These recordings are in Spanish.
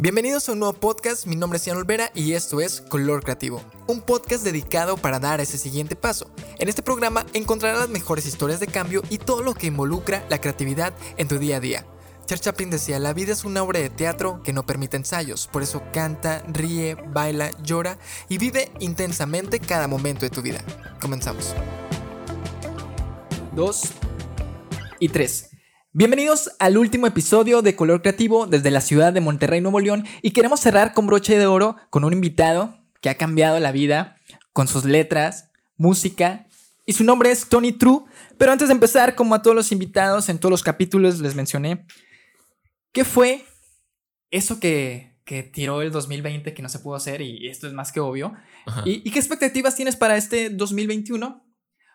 Bienvenidos a un nuevo podcast, mi nombre es Ian Olvera y esto es Color Creativo, un podcast dedicado para dar ese siguiente paso. En este programa encontrarás las mejores historias de cambio y todo lo que involucra la creatividad en tu día a día. Charles Chaplin decía, la vida es una obra de teatro que no permite ensayos, por eso canta, ríe, baila, llora y vive intensamente cada momento de tu vida. Comenzamos. Dos y tres. Bienvenidos al último episodio de Color Creativo desde la ciudad de Monterrey, Nuevo León, y queremos cerrar con broche de oro con un invitado que ha cambiado la vida con sus letras, música, y su nombre es Tony True. Pero antes de empezar, como a todos los invitados en todos los capítulos les mencioné, ¿qué fue eso que, que tiró el 2020 que no se pudo hacer? Y esto es más que obvio. ¿Y, ¿Y qué expectativas tienes para este 2021?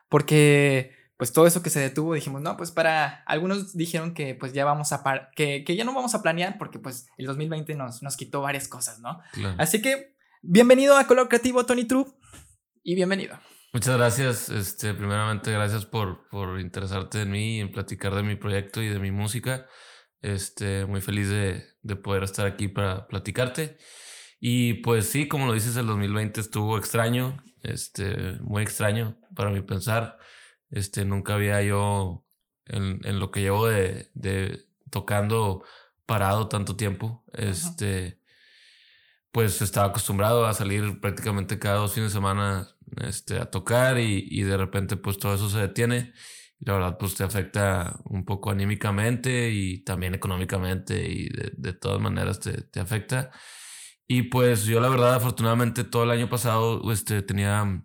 Porque pues todo eso que se detuvo, dijimos, no, pues para algunos dijeron que pues ya vamos a, que, que, ya no vamos a planear porque pues el 2020 nos, nos quitó varias cosas, ¿no? Así que bienvenido a Color Creativo, Tony True, y bienvenido. Muchas gracias, este, primeramente gracias por, por interesarte en mí y en platicar de mi proyecto y de mi música. Este, muy feliz de, de poder estar aquí para platicarte. Y pues sí, como lo dices, el 2020 estuvo extraño, este, muy extraño para mi pensar. Este, nunca había yo, en, en lo que llevo de, de, tocando parado tanto tiempo, este, pues estaba acostumbrado a salir prácticamente cada dos fines de semana este, a tocar y, y de repente pues todo eso se detiene. Y la verdad pues te afecta un poco anímicamente y también económicamente y de, de todas maneras te, te afecta. Y pues yo la verdad afortunadamente todo el año pasado este, tenía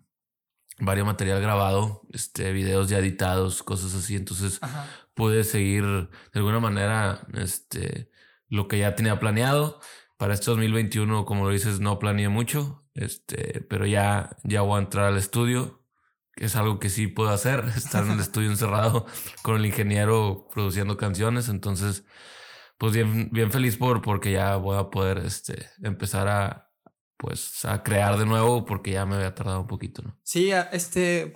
varios material grabado, este, videos ya editados, cosas así. Entonces pude seguir de alguna manera este, lo que ya tenía planeado. Para este 2021, como lo dices, no planeé mucho, este, pero ya, ya voy a entrar al estudio, que es algo que sí puedo hacer, estar en el estudio encerrado con el ingeniero produciendo canciones. Entonces, pues bien, bien feliz por, porque ya voy a poder este, empezar a, pues a crear de nuevo porque ya me había tardado un poquito, ¿no? Sí, este,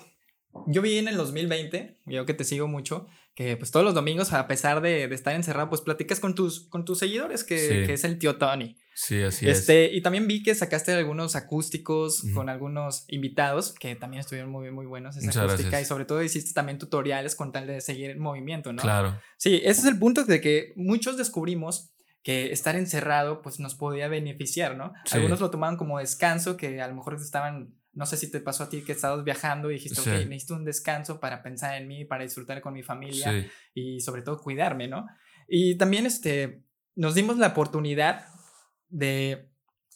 yo vi en el 2020, yo que te sigo mucho, que pues todos los domingos, a pesar de, de estar encerrado, pues platicas con tus, con tus seguidores, que, sí. que es el tío Tony. Sí, así este, es. Y también vi que sacaste algunos acústicos uh -huh. con algunos invitados que también estuvieron muy, muy buenos esa Muchas acústica gracias. y sobre todo hiciste también tutoriales con tal de seguir el movimiento, ¿no? Claro. Sí, ese es el punto de que muchos descubrimos que estar encerrado pues nos podía beneficiar, ¿no? Sí. Algunos lo tomaban como descanso, que a lo mejor estaban, no sé si te pasó a ti que estabas viajando y dijiste, sí. ok, necesito un descanso para pensar en mí, para disfrutar con mi familia sí. y sobre todo cuidarme, ¿no? Y también este, nos dimos la oportunidad de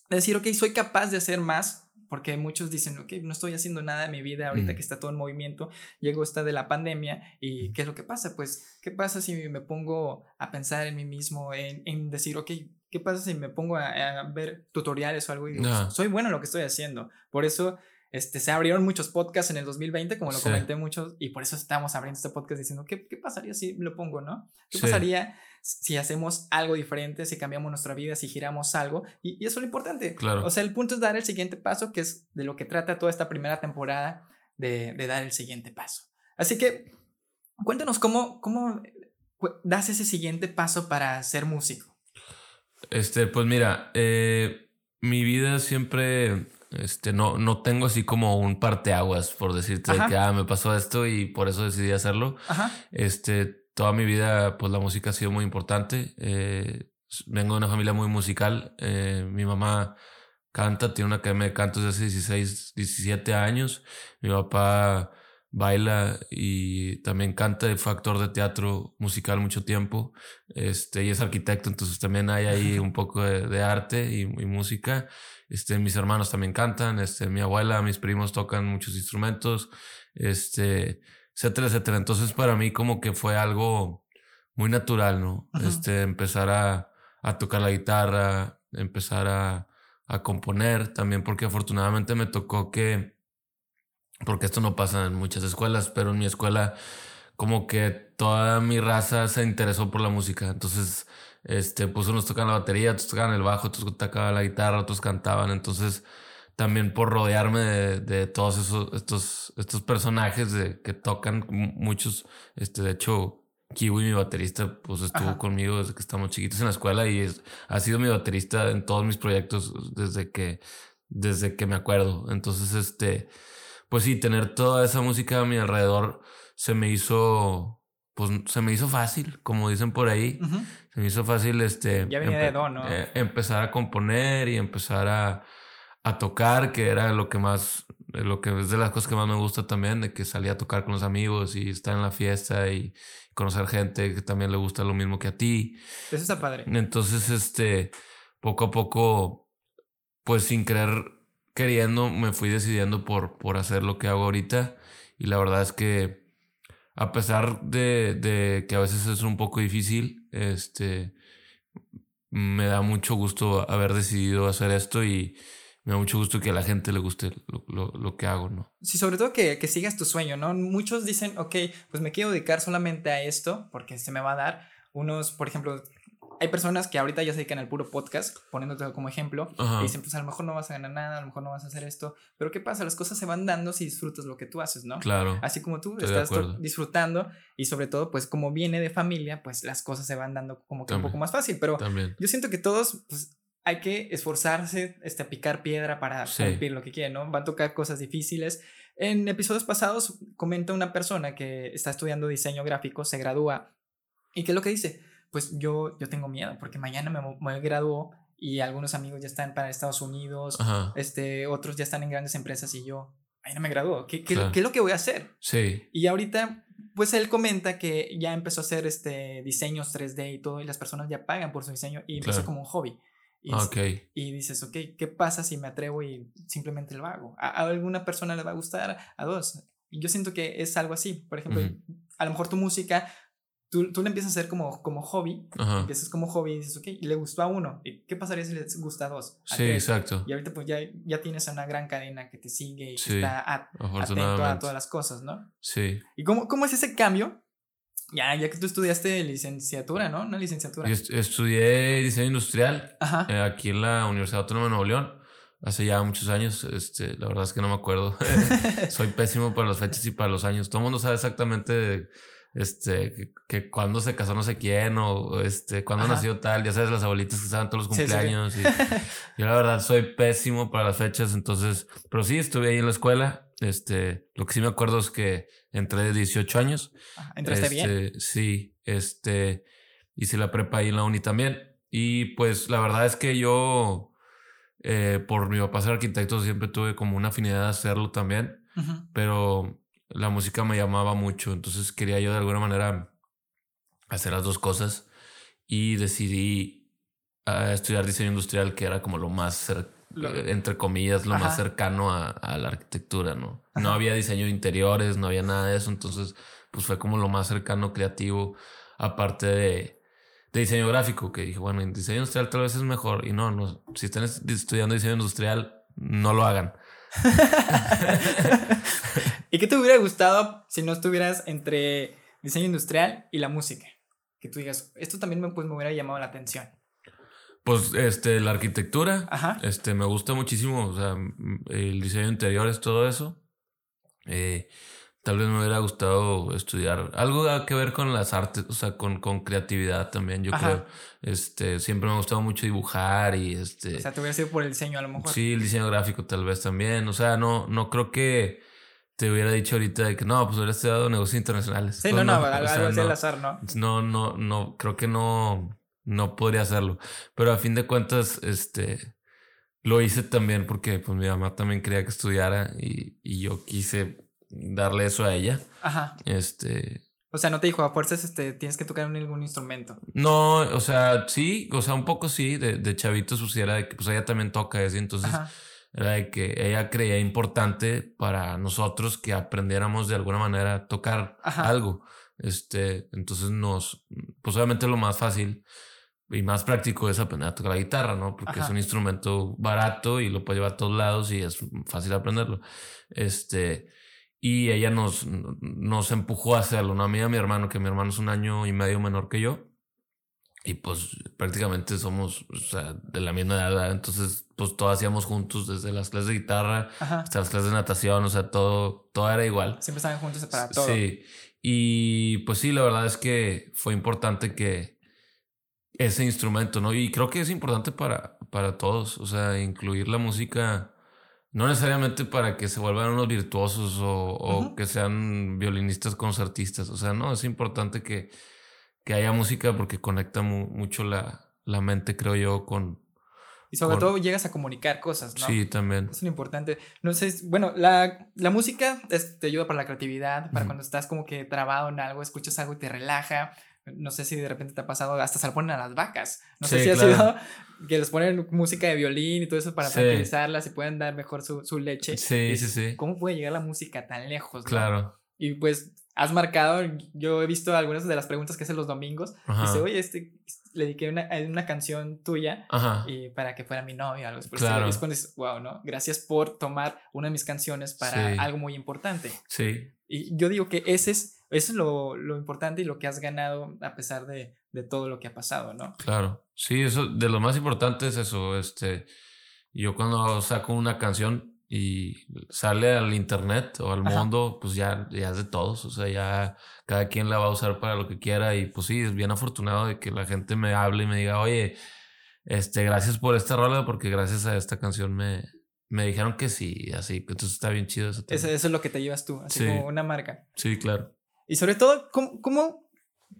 decir, ok, soy capaz de hacer más porque muchos dicen, ok, no estoy haciendo nada en mi vida ahorita mm. que está todo en movimiento, llegó esta de la pandemia y ¿qué es lo que pasa? Pues, ¿qué pasa si me pongo a pensar en mí mismo, en, en decir, ok, ¿qué pasa si me pongo a, a ver tutoriales o algo y digo, no. soy bueno en lo que estoy haciendo? Por eso este, se abrieron muchos podcasts en el 2020, como lo sí. comenté muchos, y por eso estamos abriendo este podcast diciendo, ¿qué, qué pasaría si lo pongo, no? ¿Qué sí. pasaría si hacemos algo diferente, si cambiamos nuestra vida, si giramos algo? Y, y, eso es lo importante. Claro. O sea, el punto es dar el siguiente paso, que es de lo que trata toda esta primera temporada, de, de dar el siguiente paso. Así que, cuéntanos cómo, cómo das ese siguiente paso para ser músico. Este, pues mira, eh, mi vida siempre este, no, no tengo así como un parteaguas por decirte de que ah, me pasó esto y por eso decidí hacerlo. Ajá. Este, toda mi vida, pues la música ha sido muy importante. Eh, vengo de una familia muy musical. Eh, mi mamá canta, tiene una academia de cantos desde hace 16, 17 años. Mi papá baila y también canta fue actor de teatro musical mucho tiempo. Este, y es arquitecto, entonces también hay ahí un poco de, de arte y, y música. Este, mis hermanos también cantan, este, mi abuela, mis primos tocan muchos instrumentos, este, etcétera, etcétera. Entonces para mí como que fue algo muy natural, ¿no? Este, empezar a, a, tocar la guitarra, empezar a, a, componer también, porque afortunadamente me tocó que, porque esto no pasa en muchas escuelas, pero en mi escuela como que toda mi raza se interesó por la música. Entonces, este, pues unos tocan la batería, otros tocaban el bajo, otros tocaban la guitarra, otros cantaban. Entonces, también por rodearme de, de todos esos, estos, estos personajes de, que tocan muchos, este, de hecho, Kiwi, mi baterista, pues estuvo conmigo desde que estamos chiquitos en la escuela y es, ha sido mi baterista en todos mis proyectos desde que, desde que me acuerdo. Entonces, este, pues sí, tener toda esa música a mi alrededor se me hizo, pues se me hizo fácil, como dicen por ahí. Se me hizo fácil, este, ya venía de don, ¿no? Eh, empezar a componer y empezar a, a tocar, que era lo que más lo que es de las cosas que más me gusta también, de que salía a tocar con los amigos y estar en la fiesta y conocer gente que también le gusta lo mismo que a ti. Eso está padre. Entonces, este, poco a poco, pues sin querer, queriendo, me fui decidiendo por, por hacer lo que hago ahorita. Y la verdad es que, a pesar de, de que a veces es un poco difícil, este, me da mucho gusto haber decidido hacer esto y me da mucho gusto que a la gente le guste lo, lo, que hago, ¿no? Sí, sobre todo que, que, sigas tu sueño, ¿no? Muchos dicen, ok, pues me quiero dedicar solamente a esto porque se me va a dar. Unos, por ejemplo, hay personas que ahorita ya se dedican al puro podcast, poniéndote como ejemplo, y dicen, pues a lo mejor no vas a ganar nada, a lo mejor no vas a hacer esto, pero ¿qué pasa? Las cosas se van dando si disfrutas lo que tú haces, ¿no? Claro. Así como tú estás disfrutando y sobre todo, pues como viene de familia, pues las cosas se van dando como que un poco más fácil, pero yo siento que todos, pues hay que esforzarse, este, picar piedra para cumplir lo que quieren, ¿no? Van a tocar cosas difíciles. En episodios pasados comenta una persona que está estudiando diseño gráfico, se gradúa, y ¿qué es lo que dice? Pues yo, yo tengo miedo porque mañana me, me graduó y algunos amigos ya están para Estados Unidos, este, otros ya están en grandes empresas y yo, mañana me graduó, ¿Qué, qué, ¿qué, es lo que voy a hacer? Sí. Y ahorita, pues él comenta que ya empezó a hacer este, diseños 3D y todo y las personas ya pagan por su diseño y empezó como un hobby. Y, y dices, ok, ¿qué pasa si me atrevo y simplemente lo hago? A, alguna persona le va a gustar, a dos. Yo siento que es algo así. Por ejemplo, a lo mejor tu música, tú, tú la empiezas a hacer como, como hobby. Empiezas como hobby y dices, ok, le gustó a uno. ¿Y ¿Qué pasaría si le gusta a dos? sí, exacto. Y ahorita pues ya, ya tienes una gran cadena que te sigue y que está atento a todas las cosas, ¿no? Sí. ¿Y cómo, cómo es ese cambio ya, ya que tú estudiaste licenciatura, ¿no? Una licenciatura. Yo estudié diseño industrial eh, aquí en la Universidad Autónoma de Nuevo León. Hace ya muchos años, este, la verdad es que no me acuerdo. Soy pésimo para las fechas y para los años. Todo el mundo sabe exactamente este, que, cuando se casó no sé quién o este, cuando nació tal. Ya sabes, las abuelitas que saben todos los cumpleaños. Y, yo la verdad soy pésimo para las fechas, entonces, pero sí, estuve ahí en la escuela. Este, lo que sí me acuerdo es que entré de 18 años. ¿Entraste bien? Este, sí, este, hice la prepa ahí en la uni también. Y pues la verdad es que yo, eh, por mi papá ser arquitecto, siempre tuve como una afinidad de hacerlo también. Pero la música me llamaba mucho, entonces quería yo de alguna manera hacer las dos cosas. Y decidí ah, estudiar diseño industrial, que era como lo más cercano eh, entre comillas, lo más cercano a, la arquitectura, ¿no? No había diseño de interiores, no había nada de eso, entonces pues fue como lo más cercano creativo, aparte de, de diseño gráfico, que dije, bueno, en diseño industrial tal vez es mejor, y no, no si están estudiando diseño industrial, no lo hagan. ¿Y qué te hubiera gustado si no estuvieras entre diseño industrial y la música? Que tú digas, esto también me, pues, me hubiera llamado la atención. Pues este, la arquitectura, este, me gusta muchísimo, o sea, el diseño interior es todo eso. Eh, tal vez me hubiera gustado estudiar algo que ver con las artes, o sea, con, con creatividad también, yo creo. Este, siempre me ha gustado mucho dibujar y este. O sea, te hubiera sido por el diseño a lo mejor. Sí, el diseño gráfico tal vez también. O sea, no, no creo que te hubiera dicho ahorita de que no, pues hubiera estudiado negocios internacionales. Sí, no, no, algo al azar, ¿no? No, no, no, creo que no no podría hacerlo. Pero a fin de cuentas, este, lo hice también porque pues mi mamá también quería que estudiara y, y yo quise darle eso a ella. Ajá. Este. O sea, no te dijo a fuerzas, este, tienes que tocar ningún instrumento. No, o sea, sí, o sea, un poco sí, de, de chavito sucediera de que pues ella también toca eso, entonces era de que ella creía importante para nosotros que aprendiéramos de alguna manera a tocar algo. Este, entonces nos, pues obviamente lo más fácil y más práctico es aprender a tocar la guitarra, ¿no? Porque es un instrumento barato y lo puede llevar a todos lados y es fácil aprenderlo. Este, y ella nos, nos empujó a hacerlo, ¿no? A mí y a mi hermano, que mi hermano es un año y medio menor que yo. Y pues prácticamente somos o sea, de la misma edad, entonces pues todo hacíamos juntos, desde las clases de guitarra hasta las clases de natación, o sea, todo, todo era igual. Siempre estaban juntos para todo. Sí, Y pues sí, la verdad es que fue importante que ese instrumento, ¿no? Y creo que es importante para, para todos, o sea, incluir la música, no necesariamente para que se vuelvan unos virtuosos o, que sean violinistas concertistas, o sea, no, es importante que, que haya música porque conecta mucho la, la mente, creo yo, con, y sobre todo llegas a comunicar cosas, ¿no? Sí, también. Es lo importante. No sé, bueno, la, la música te ayuda para la creatividad, para cuando estás como que trabado en algo, escuchas algo y te relaja. No sé si de repente te ha pasado, hasta se le ponen a las vacas. No sé si ha sido que les ponen música de violín y todo eso para tranquilizarlas y pueden dar mejor su, su leche. Sí, sí, sí. ¿Cómo puede llegar la música tan lejos? Claro. Y pues has marcado, yo he visto algunas de las preguntas que hacen los domingos. Dice, oye, este, le dediqué una, una canción tuya y para que fuera mi novio o algo así. Claro. Es cuando dices, wow, ¿no? Gracias por tomar una de mis canciones para algo muy importante. Sí. Y yo digo que ese es, eso es lo, lo importante y lo que has ganado a pesar de, de, todo lo que ha pasado, ¿no? Claro. Sí, eso, de lo más importante es eso. Este, yo cuando saco una canción, y sale al internet o al mundo, pues ya, ya es de todos, o sea, ya cada quien la va a usar para lo que quiera y pues sí, es bien afortunado de que la gente me hable y me diga, oye, este, gracias por esta rola porque gracias a esta canción me, me dijeron que sí, así, entonces está bien chido eso. Eso, es lo que te llevas tú, así como una marca. Sí, claro. Y sobre todo, ¿cómo, cómo,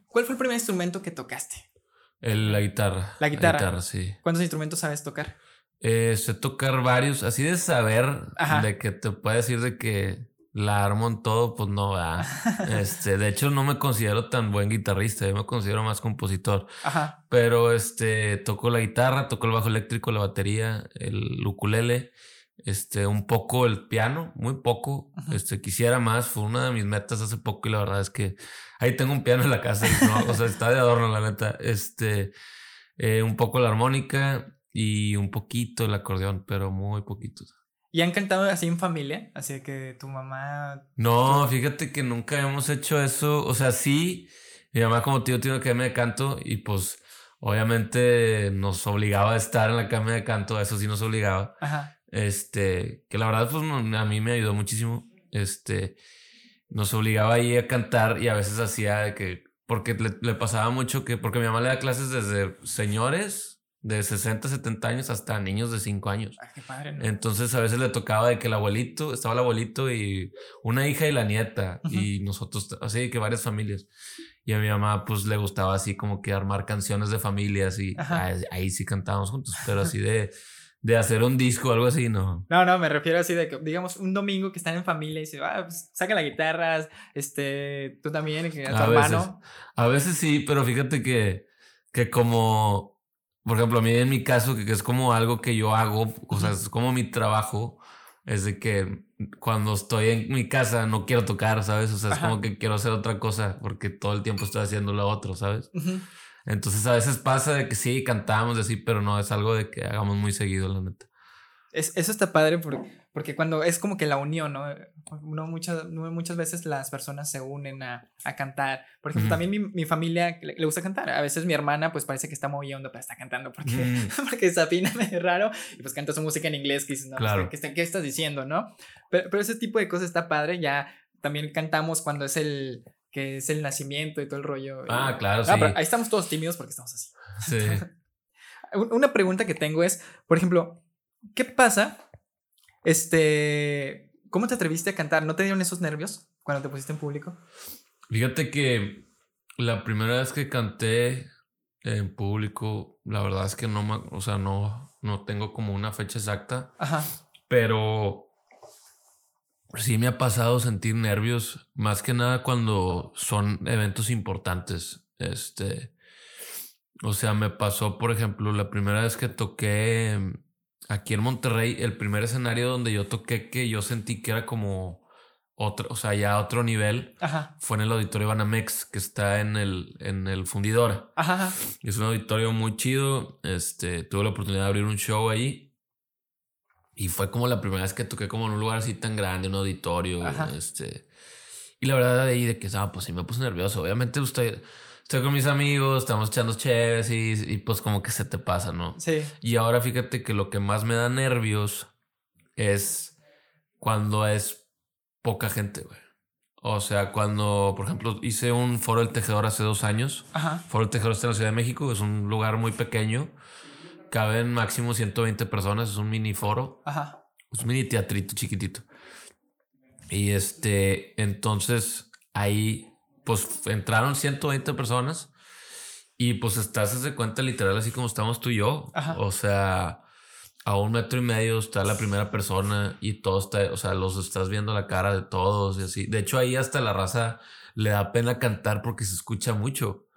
cuál fue el primer instrumento que tocaste? El, la guitarra. La guitarra. La guitarra, sí. ¿Cuántos instrumentos sabes tocar? Eh, sé tocar varios, así de saber, de que te puede decir de que la armo en todo, pues no, va. este, de hecho, no me considero tan buen guitarrista, yo me considero más compositor. Ajá. Pero este, toco la guitarra, toco el bajo eléctrico, la batería, el ukulele, este, un poco el piano, muy poco. Este, quisiera más, fue una de mis metas hace poco y la verdad es que ahí tengo un piano en la casa, o sea, está de adorno, la neta. Este, eh, un poco la armónica y un poquito el acordeón, pero muy poquito. ¿Y han cantado así en familia? Así que tu mamá... No, fíjate que nunca hemos hecho eso. O sea, sí, mi mamá como tío tiene una academia de canto y pues obviamente nos obligaba a estar en la academia de canto, eso sí nos obligaba. Ajá. Este, que la verdad pues a mí me ayudó muchísimo. Este, nos obligaba ahí a cantar y a veces hacía de que, porque le, le pasaba mucho que, porque mi mamá le da clases desde señores de 60, 70 años hasta niños de 5 años. Ay, qué padre, Entonces a veces le tocaba de que el abuelito, estaba el abuelito y una hija y la nieta y nosotros, así que varias familias. Y a mi mamá pues le gustaba así como que armar canciones de familias y ahí, sí cantábamos juntos, pero así de, de hacer un disco o algo así, no. No, no, me refiero así de que, digamos, un domingo que están en familia y se va, ah, pues, saca la guitarra, este, tú también, que a tu hermano. A veces sí, pero fíjate que, que como por ejemplo, a mí en mi caso, que, es como algo que yo hago, o sea, es como mi trabajo, es de que cuando estoy en mi casa no quiero tocar, ¿sabes? O sea, es como que quiero hacer otra cosa porque todo el tiempo estoy haciendo lo otro, ¿sabes? Entonces a veces pasa de que sí, cantamos así, pero no es algo de que hagamos muy seguido, la neta. Es, eso está padre porque porque cuando es como que la unión, ¿no? No muchas, muchas veces las personas se unen a, a cantar. Por ejemplo, también mi, mi familia le, gusta cantar. A veces mi hermana, pues parece que está moviendo, pero está cantando porque, porque se afina medio raro y pues canta su música en inglés que dices, no, pues, claro. ¿qué, ¿qué, estás diciendo, no? Pero, pero ese tipo de cosas está padre. Ya también cantamos cuando es el que es el nacimiento y todo el rollo. Ah, claro, ah, sí. ahí estamos todos tímidos porque estamos así. Sí. Una pregunta que tengo es, por ejemplo, ¿qué pasa este, ¿cómo te atreviste a cantar? ¿No te dieron esos nervios cuando te pusiste en público? Fíjate que la primera vez que canté en público, la verdad es que no, o sea, no, no tengo como una fecha exacta. Ajá. Pero sí me ha pasado sentir nervios, más que nada cuando son eventos importantes. Este, o sea, me pasó, por ejemplo, la primera vez que toqué aquí en Monterrey, el primer escenario donde yo toqué que yo sentí que era como otro, o sea, ya otro nivel, fue en el auditorio Banamex, que está en el, en el fundidor. Ajá. Es un auditorio muy chido. Este, tuve la oportunidad de abrir un show ahí. Y fue como la primera vez que toqué como en un lugar así tan grande, un auditorio. Este. Y la verdad de ahí de que, ah, pues sí me puse nervioso. Obviamente usted estoy con mis amigos, estamos echando chéves y, pues como que se te pasa, ¿no? Sí. Y ahora fíjate que lo que más me da nervios es cuando es poca gente, güey. O sea, cuando, por ejemplo, hice un foro del tejedor hace dos años. Ajá. Foro del tejedor está en la Ciudad de México, es un lugar muy pequeño. Caben máximo 120 personas, es un mini foro. Ajá. Es un mini teatrito chiquitito. Y este, entonces ahí, pues entraron 120 personas y pues estás de cuenta literal así como estamos tú y yo. Ajá. O sea, a un metro y medio está la primera persona y todo está, o sea, los estás viendo la cara de todos y así. De hecho, ahí hasta la raza le da pena cantar porque se escucha mucho.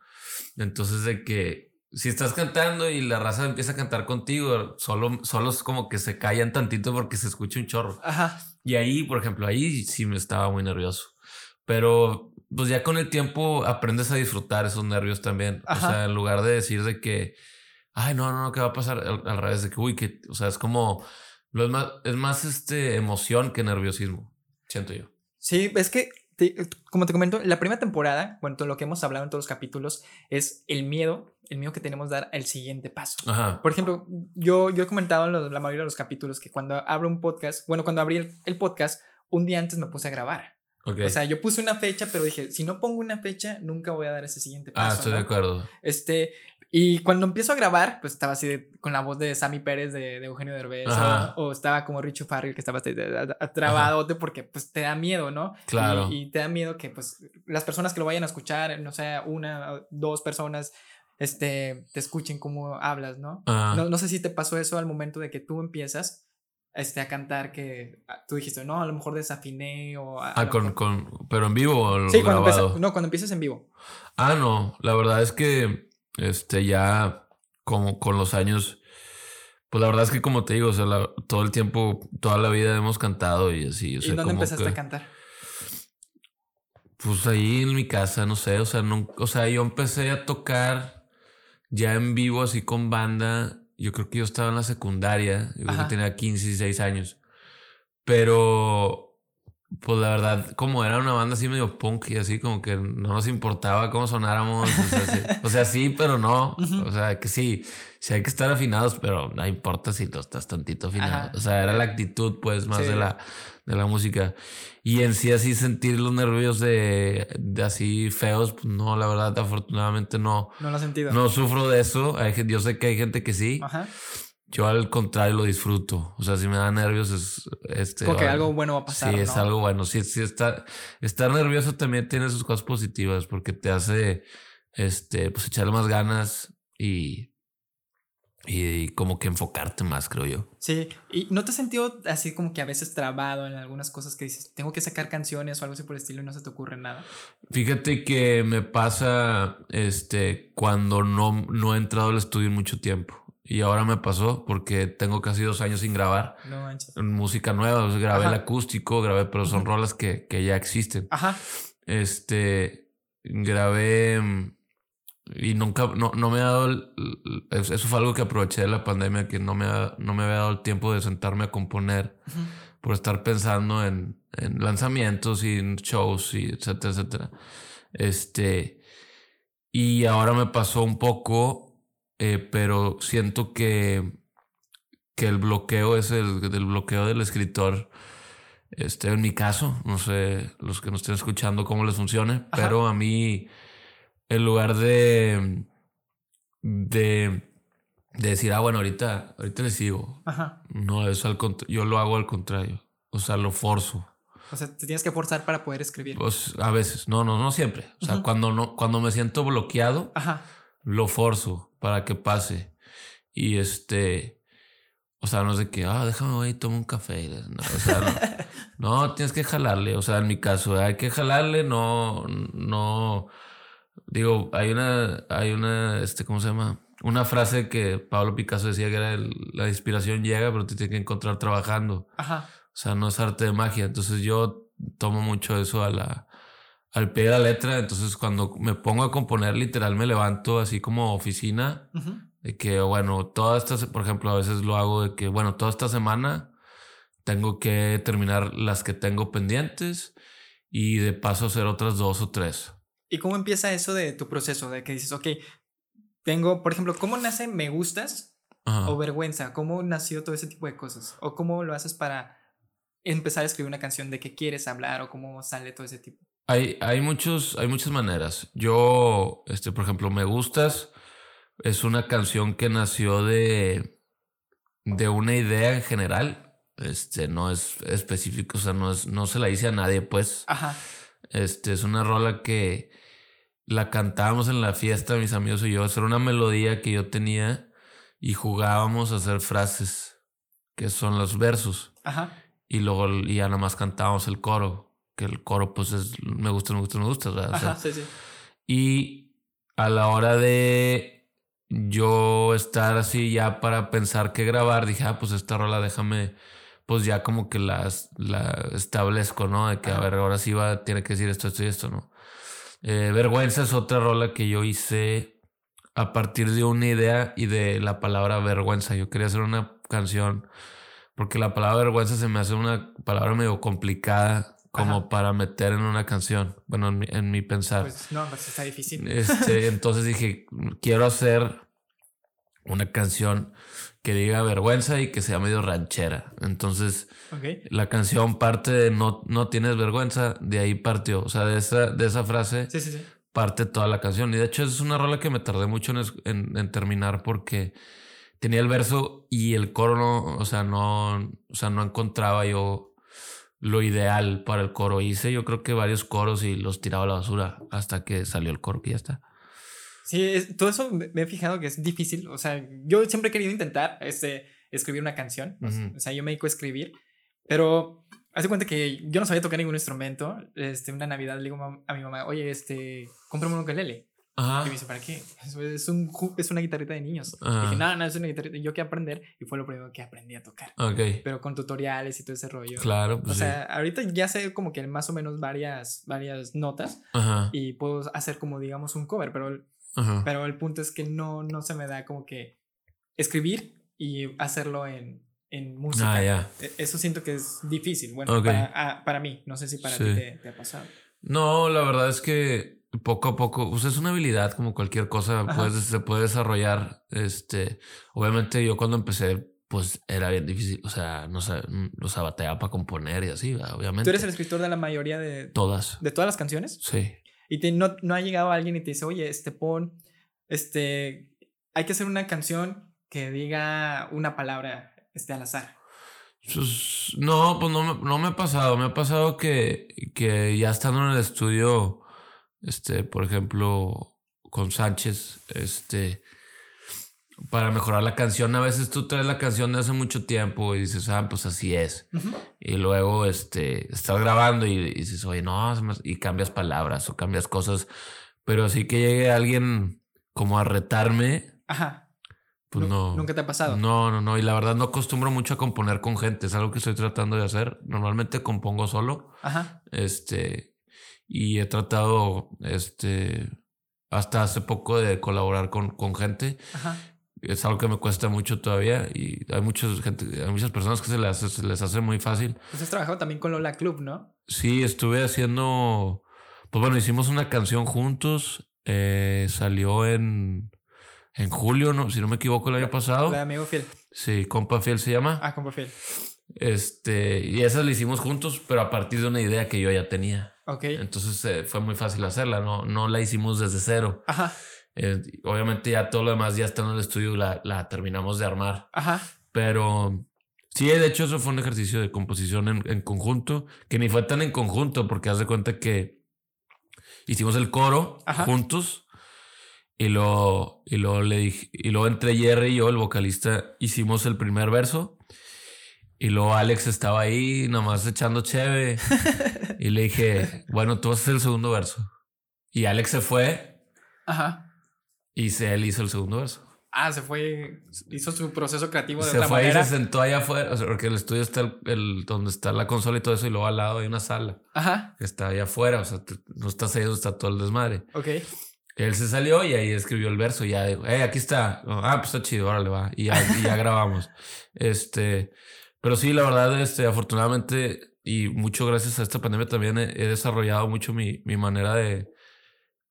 Entonces, de que si estás cantando y la raza empieza a cantar contigo, solo, solo es como que se callan tantito porque se escucha un chorro. Ajá. Y ahí, por ejemplo, ahí sí me estaba muy nervioso. Pero pues ya con el tiempo aprendes a disfrutar esos nervios también. Ajá. O sea, en lugar de decir de que, ay, no, no, no, ¿qué va a pasar? Al, al revés de que, uy, que, o sea, es como, lo es más, es más este emoción que nerviosismo, siento yo. Sí, es que, te- como te comento, la primera temporada, bueno, todo lo que hemos hablado en todos los capítulos, es el miedo, el miedo que tenemos dar el siguiente paso. Ajá. Por ejemplo, yo, yo he comentado en la mayoría de los capítulos que cuando abro un podcast, bueno, cuando abrí el, el podcast, un día antes me puse a grabar. Ok. O sea, yo puse una fecha, pero dije, si no pongo una fecha, nunca voy a dar ese siguiente ah, paso. estoy ¿no? de acuerdo. Este, y cuando empiezo a grabar, pues estaba así de- con la voz de Sammy Pérez de, de Eugenio Derbez, o, o estaba como Richo Farrell, que estaba así trabadote porque pues te da miedo, ¿no? Claro. Y, y te da miedo que pues las personas que lo vayan a escuchar, no sé, una dos personas, este, te escuchen cómo hablas, ¿no? Ah, No, no sé si te pasó eso al momento de que tú empiezas este, a cantar que ah, tú dijiste, no, a lo mejor desafiné o... a- a ah, lo con, mejor-". con, pero en vivo o Sí, cuando grabado. empiezas, no, cuando empiezas en vivo. Ah, no, la verdad es que este ya como con los años, pues la verdad es que como te digo, o sea, la- todo el tiempo, toda la vida hemos cantado y así, o ¿Y sea, dónde como empezaste que, a cantar? Pues ahí en mi casa, no sé, o sea, nunca, o sea, yo empecé a tocar ya en vivo así con banda, yo creo que yo estaba en la secundaria, yo creo que tenía 15, 16 años, pero pues la verdad, como era una banda así medio punk y así, como que no nos importaba cómo sonáramos. O sea, sí, o sea, sí, pero no. O sea, que sí, sí hay que estar afinados, pero no importa si no estás tantito afinado. Ajá. O sea, era la actitud, pues, más Sí. de, la, de la música. Y en sí, así sentir los nervios de, de así feos, pues no, la verdad, afortunadamente no. No lo he sentido. No sufro de eso. Hay, yo sé que hay gente que sí. Ajá. Yo al contrario lo disfruto. O sea, si me da nervios es este. Como que ahora- algo bueno va a pasar. Sí, es algo bueno. Sí, sí, está, estar nervioso también tiene sus cosas positivas porque te hace este, pues echarle más ganas y, y, como que enfocarte más, creo yo. Sí, y ¿no te has sentido así como que a veces trabado en algunas cosas que dices, tengo que sacar canciones o algo así por el estilo y no se te ocurre nada? Fíjate que me pasa este, cuando no, no he entrado al estudio en mucho tiempo. Y ahora me pasó porque tengo casi dos años sin grabar No manches. música nueva. Grabé Ajá. el acústico, grabé, pero son Ujú. rolas que, que ya existen. Ajá. Este, grabé mm, y nunca, no, no me ha dado, el- eso fue algo que aproveché de la pandemia, que no me, ha- no me había dado el tiempo de sentarme a componer por estar pensando en, en lanzamientos y en shows y etcétera, etcétera. Este, y ahora me pasó un poco, eh, pero siento que, que el bloqueo es el del bloqueo del escritor. Este, en mi caso, no sé los que nos estén escuchando cómo les funcione, Ajá. pero a mí, en lugar de, de, de decir, ah, bueno, ahorita, ahorita le sigo, Ajá. no, es al yo lo hago al contrario. O sea, lo forzo. O sea, te tienes que forzar para poder escribir. Pues a veces, no, no, no siempre. O sea, cuando no, cuando me siento bloqueado, lo forzo para que pase. Y este, o sea, no es de que, ah, déjame voy y tomo un café. No, o sea, no, no, tienes que jalarle. O sea, en mi caso, hay que jalarle, no, no. Digo, hay una, hay una, este, ¿cómo se llama? Una frase que Pablo Picasso decía que era el- la inspiración llega, pero te tiene que encontrar trabajando. Ajá. O sea, no es arte de magia. Entonces yo tomo mucho eso a la, al pie de la letra. Entonces cuando me pongo a componer, literal me levanto así como oficina. Ujú. De que, bueno, todas estas, por ejemplo, a veces lo hago de que, bueno, toda esta semana tengo que terminar las que tengo pendientes y de paso hacer otras dos o tres. ¿Y cómo empieza eso de tu proceso? De que dices, ok, tengo, por ejemplo, ¿cómo nace me gustas Ajá. o vergüenza? ¿Cómo nació todo ese tipo de cosas? ¿O cómo lo haces para empezar a escribir una canción de qué quieres hablar o cómo sale todo ese tipo? Hay, hay, muchos, hay muchas maneras. Yo, este, por ejemplo, Me Gustas es una canción que nació de, de una idea en general. Este, no es específico, o sea, no, es, no se la hice a nadie, pues. Ajá. Este, es una rola que la cantábamos en la fiesta, mis amigos y yo. Era una melodía que yo tenía y jugábamos a hacer frases, que son los versos. Ajá. Y luego y ya nada más cantábamos el coro, que el coro pues es me gusta, me gusta, me gusta. Ajá, sí, sí. Y a la hora de yo estar así ya para pensar qué grabar, dije, ah, pues esta rola déjame, pues ya como que las, la establezco, ¿no? De que, a ver, ahora sí va, tiene que decir esto, esto y esto, ¿no? Eh, Vergüenza es otra rola que yo hice a partir de una idea y de la palabra vergüenza. Yo quería hacer una canción porque la palabra vergüenza se me hace una palabra medio complicada como para meter en una canción. Bueno, en mi, en mi pensar. Pues no, pues está difícil. Este, entonces dije, quiero hacer una canción que diga vergüenza y que sea medio ranchera. Entonces, la canción parte de no, no tienes vergüenza, de ahí partió. O sea, de esa, de esa frase parte toda la canción. Y de hecho, es una rola que me tardé mucho en, en, terminar porque tenía el verso y el coro no, o sea, no, o sea, no encontraba yo lo ideal para el coro. Hice yo creo que varios coros y los tiraba a la basura hasta que salió el coro que ya está. Sí, todo eso me, he fijado que es difícil. O sea, yo siempre he querido intentar este, escribir una canción. O sea, yo me dedico a escribir. Pero hace cuenta que yo no sabía tocar ningún instrumento. Este, una Navidad le digo a mi mamá, oye, este, cómprame un ukelele. Ajá. Y me dice, ¿para qué? Es, un, es una guitarrita de niños. Y dije, no, no, es una guitarrita. Yo quiero aprender. Y fue lo primero que aprendí a tocar. Ok. Pero con tutoriales y todo ese rollo. Claro. Pues o sea, ahorita ya sé como que más o menos varias, varias notas. Ajá. Y puedo hacer como, digamos, un cover. Pero pero el punto es que no, no se me da como que escribir y hacerlo en, en música. Ah, ya. E, eso siento que es difícil. Bueno, para, ah, para, mí. No sé si para ti te, ha pasado. No, la verdad es que poco a poco, pues es una habilidad como cualquier cosa, pues se puede desarrollar. Este, obviamente yo cuando empecé, pues era bien difícil, o sea, no sé, o sea, batallaba para componer y así, obviamente. ¿Tú eres el escritor de la mayoría de... Todas. ¿De todas las canciones? Sí. Y no, no ha llegado alguien y te dice, oye, este pon, este, hay que hacer una canción que diga una palabra este, al azar. Pues, no, pues no, no, me ha pasado. Me ha pasado que, que ya estando en el estudio, este, por ejemplo, con Sánchez, este, para mejorar la canción. A veces tú traes la canción de hace mucho tiempo y dices, ah, pues así es. Y luego este, estás grabando y, dices, oye, no, y cambias palabras o cambias cosas. Pero así que llegue alguien como a retarme. Ajá. Pues no. ¿Nunca te ha pasado? No, no, no. Y la verdad no acostumbro mucho a componer con gente. Es algo que estoy tratando de hacer. Normalmente compongo solo. Ajá. Este. Y he tratado, este, hasta hace poco de colaborar con, con gente. Ajá es algo que me cuesta mucho todavía y hay, muchos gente, hay muchas personas que se les, hace, les hace muy fácil. Pues has trabajado también con Lola Club, ¿no? Sí, estuve haciendo, pues bueno, hicimos una canción juntos, eh, salió en, en julio, ¿no? si no me equivoco, el año pasado. La de Amigo Fiel. Sí, Compa Fiel se llama. Ah, Compa Fiel. Este, y esa la hicimos juntos, pero a partir de una idea que yo ya tenía. Ok. Entonces eh, fue muy fácil hacerla, no, no la hicimos desde cero. Ajá. Eh, obviamente ya todo lo demás ya está en el estudio, la, la terminamos de armar. Ajá. Pero sí, de hecho eso fue un ejercicio de composición en, en conjunto, que ni fue tan en conjunto, porque haz de cuenta que hicimos el coro juntos. Y lo, y lo le dije, y luego entre Jerry y yo, el vocalista, hicimos el primer verso. Y luego Alex estaba ahí nomás echando cheve. y le dije, bueno, tú hacer el segundo verso. Y Alex se fue. Ajá. Y se, él hizo el segundo verso. Ah, se fue, hizo su proceso creativo de se otra fue manera. y se sentó allá afuera, porque el estudio está el, donde está la consola y todo eso, y luego al lado hay una sala. Ajá. Que está allá afuera, o sea, no estás ahí donde está todo el desmadre. Ok. Él se salió y ahí escribió el verso y ya dijo, hey, aquí está. Ah, pues está chido, órale, va. Y ya, y ya grabamos. Este, pero sí, la verdad, este, afortunadamente, y mucho gracias a esta pandemia también he, he desarrollado mucho mi, mi manera de,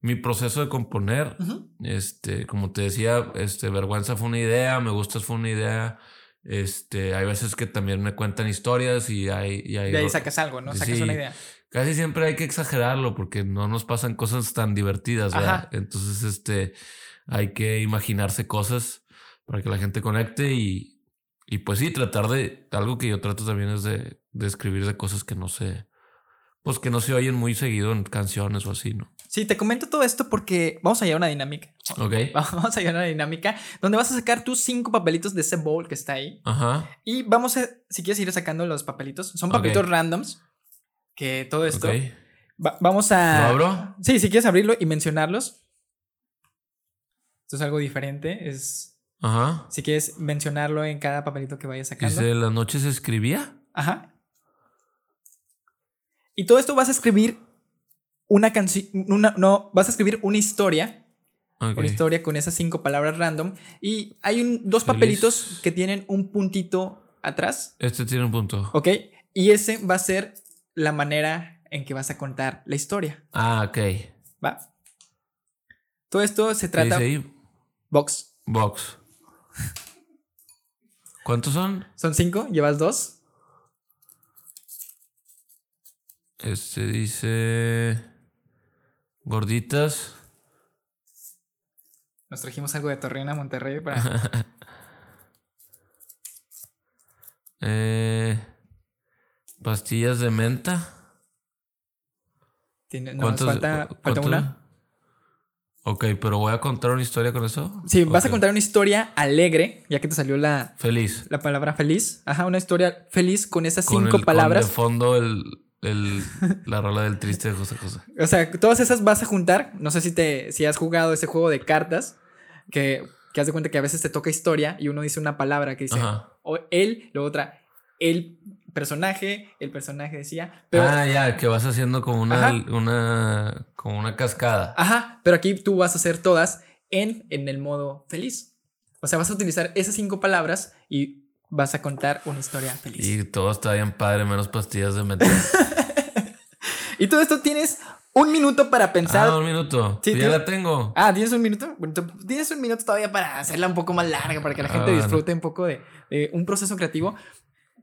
mi proceso de componer. Este, como te decía, este, Vergüenza fue una idea, Me Gustas fue una idea. Este, hay veces que también me cuentan historias y hay... Y hay de ahí sacas algo, ¿no? Sacas una idea. Casi siempre hay que exagerarlo porque no nos pasan cosas tan divertidas, ¿verdad? Entonces, este, hay que imaginarse cosas para que la gente conecte y, y pues sí, tratar de, algo que yo trato también es de, de escribir de cosas que no se, pues que no se oyen muy seguido en canciones o así, ¿no? Sí, te comento todo esto porque vamos a llevar una dinámica. Ok. Vamos a llevar una dinámica donde vas a sacar tus cinco papelitos de ese bowl que está ahí. Ajá. Y vamos a, si quieres ir sacando los papelitos, son papelitos randoms. Que todo esto. vamos a. ¿Lo abro? Sí, si quieres abrirlo y mencionarlos. Esto es algo diferente. Es. Ajá. Si quieres mencionarlo en cada papelito que vayas sacando. ¿Dice la noche se escribía? Ajá. Y todo esto vas a escribir una canción, no, vas a escribir una historia. Una historia con esas cinco palabras random. Y hay un, dos papelitos que tienen un puntito atrás. Este tiene un punto. Ok. Y ese va a ser la manera en que vas a contar la historia. Ah, ok. Va. Todo esto se trata. ¿Qué dice ahí? Box. Box. ¿Cuántos son? Son cinco, llevas dos. Este dice. Gorditas. Nos trajimos algo de Torreón a Monterrey para. eh, pastillas de menta. Tiene, no, falta, falta una. Ok, pero voy a contar una historia con eso. Sí, vas a contar una historia alegre, ya que te salió la. Feliz. La palabra feliz. Ajá, una historia feliz con esas cinco palabras. Con de fondo el, el, la rola del triste de José José. O sea, todas esas vas a juntar. No sé si te si has jugado ese juego de cartas que, que haz de cuenta que a veces te toca historia y uno dice una palabra que dice o él, luego otra el personaje, el personaje decía. ah, ya, que vas haciendo como una, una, como una cascada. Ajá, pero aquí tú vas a hacer todas en, en el modo feliz. O sea, vas a utilizar esas cinco palabras y vas a contar una historia feliz. Y todo está bien padre, menos pastillas de metal. y todo esto tienes un minuto para pensar. Ah, un minuto. Sí, ya la tengo. Ah, ¿tienes un minuto? tienes un minuto todavía para hacerla un poco más larga, para que la gente ah, disfrute un poco de, un proceso creativo.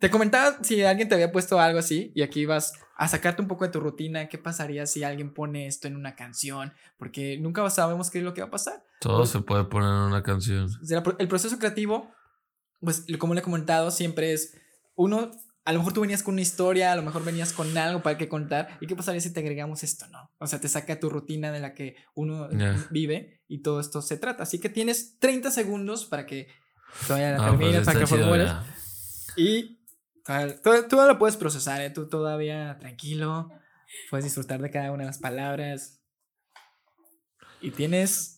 Te comentaba si alguien te había puesto algo así y aquí vas a sacarte un poco de tu rutina. ¿Qué pasaría si alguien pone esto en una canción? Porque nunca sabemos qué es lo que va a pasar. Todo se puede poner en una canción. El proceso creativo pues como le he comentado, siempre es uno, a lo mejor tú venías con una historia, a lo mejor venías con algo para que contar, ¿y qué pasaría si te agregamos esto? No, o sea, te saca tu rutina de la que uno vive y todo esto se trata. Así que tienes 30 segundos para que todavía la ah, pues termines, para que formules. Y tú, lo puedes procesar, ¿eh? tú todavía tranquilo, puedes disfrutar de cada una de las palabras. Y tienes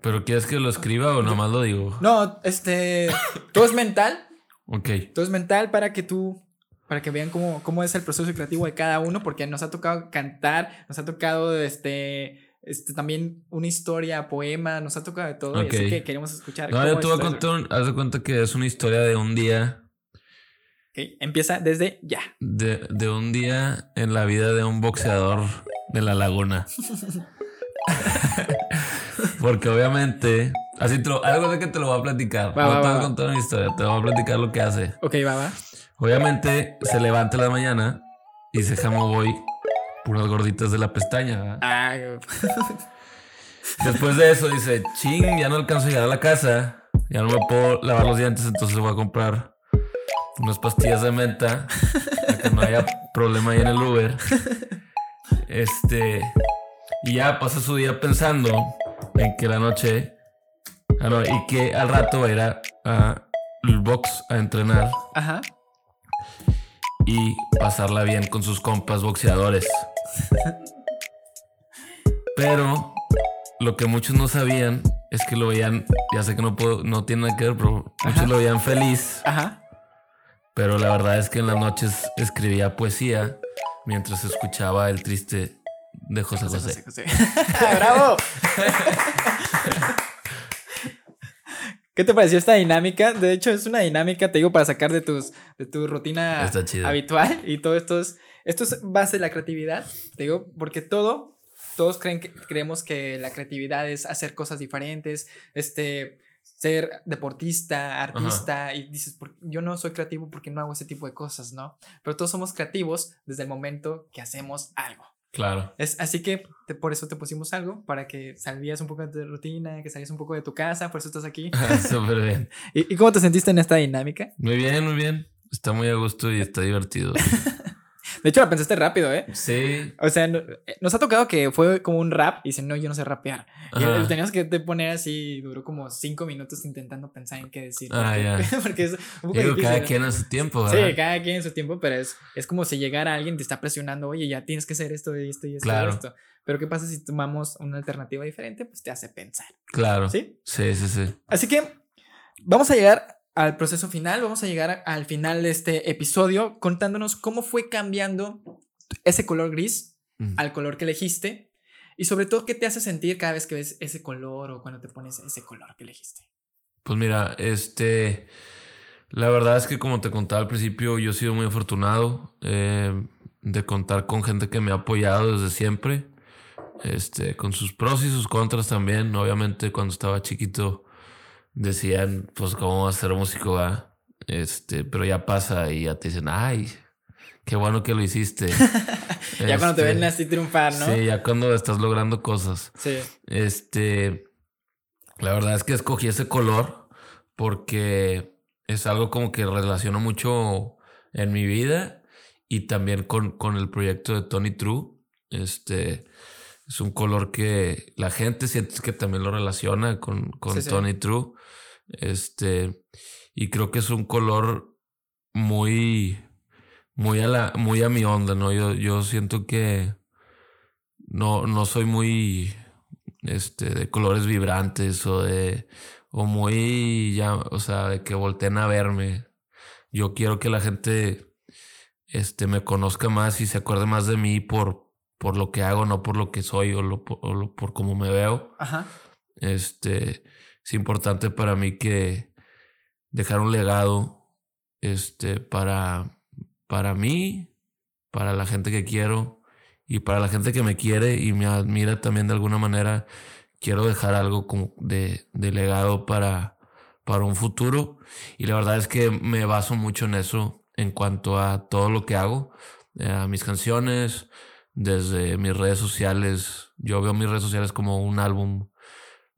¿Pero quieres que lo escriba o nomás lo digo? No, este. todo es mental. Ok. Todo es mental para que tú. Para que vean cómo, cómo es el proceso creativo de cada uno, porque nos ha tocado cantar, nos ha tocado este. Este, también una historia, poema, nos ha tocado de todo. Y así que queremos escuchar. No, yo te voy a contar. haz de cuenta que es una historia de un día. Empieza desde ya. De, de un día en la vida de un boxeador de la laguna. Porque obviamente, así te lo, algo de que te lo voy a platicar. no te voy a contar una historia, te voy a platicar lo que hace. Ok, va, va. Obviamente se levanta la mañana y se jamó voy puras gorditas de la pestaña. Después de eso dice, ching, ya no alcanzo a llegar a la casa, ya no me puedo lavar los dientes, entonces voy a comprar unas pastillas de menta para que no haya problema ahí en el Uber. Este, y ya pasa su día pensando en que la noche. Ah, y que al rato va a ir al box a entrenar. Ajá. Y pasarla bien con sus compas boxeadores. Pero lo que muchos no sabían es que lo veían, ya sé que no puedo, no tiene nada que ver, pero muchos lo veían feliz. Ajá. Pero la verdad es que en las noches escribía poesía mientras escuchaba el triste de José José. ¡Bravo! ¿Qué te pareció esta dinámica? De hecho, es una dinámica, te digo, para sacar de, tus, de tu rutina habitual. Y todo esto es, esto es base de la creatividad, te digo, porque todo, todos creen que, creemos que la creatividad es hacer cosas diferentes, este, ser deportista, artista, y dices, yo no soy creativo porque no hago ese tipo de cosas, ¿no? Pero todos somos creativos desde el momento que hacemos algo. Claro. Es, así que por eso te pusimos algo, para que salías un poco de tu rutina, que salías un poco de tu casa, por eso estás aquí. Súper bien. ¿Y, ¿Y cómo te sentiste en esta dinámica? Muy bien, muy bien. Está muy a gusto y está divertido. De hecho, la pensaste rápido, ¿eh? Sí. O sea, eh, nos ha tocado que fue como un rap y dicen, no, yo no sé rapear. Y teníamos que te poner así, duró como cinco minutos intentando pensar en qué decir. Ah, ya. porque es un poco Digo, cada quien en su tiempo, ¿verdad? Sí, cada quien en su tiempo, pero es, es como si llegara alguien te está presionando, oye, ya tienes que hacer esto y esto y esto y esto. Pero ¿qué pasa si tomamos una alternativa diferente? Pues te hace pensar. Claro. ¿Sí? Sí, sí, sí. Así que vamos a llegar al proceso final, vamos a llegar al final de este episodio contándonos cómo fue cambiando ese color gris al color que elegiste y sobre todo qué te hace sentir cada vez que ves ese color o cuando te pones ese color que elegiste. Pues mira, este, la verdad es que como te contaba al principio, yo he sido muy afortunado eh, de contar con gente que me ha apoyado desde siempre, este, con sus pros y sus contras también. Obviamente cuando estaba chiquito decían, pues, ¿cómo vas a ser músico? Este, pero ya pasa y ya te dicen, ay, qué bueno que lo hiciste. ya cuando te ven este, así triunfar, ¿no? Sí, ya cuando estás logrando cosas. Sí. Este, la verdad es que escogí ese color porque es algo como que relaciono mucho en mi vida y también con, con el proyecto de Tony True. Este, es un color que la gente siente que también lo relaciona con, con Tony True. Este, y creo que es un color muy, muy a la, muy a mi onda, ¿no? Yo, yo siento que no, no soy muy, este, de colores vibrantes o de, o muy, ya, o sea, de que volteen a verme. Yo quiero que la gente, este, me conozca más y se acuerde más de mí por, por lo que hago, no por lo que soy o, lo, o por cómo me veo. Ajá. Este, es importante para mí que dejar un legado este, para, para mí, para la gente que quiero y para la gente que me quiere y me admira también de alguna manera. Quiero dejar algo de, de legado para, para un futuro. Y la verdad es que me baso mucho en eso en cuanto a todo lo que hago, eh, a mis canciones, desde mis redes sociales. Yo veo mis redes sociales como un álbum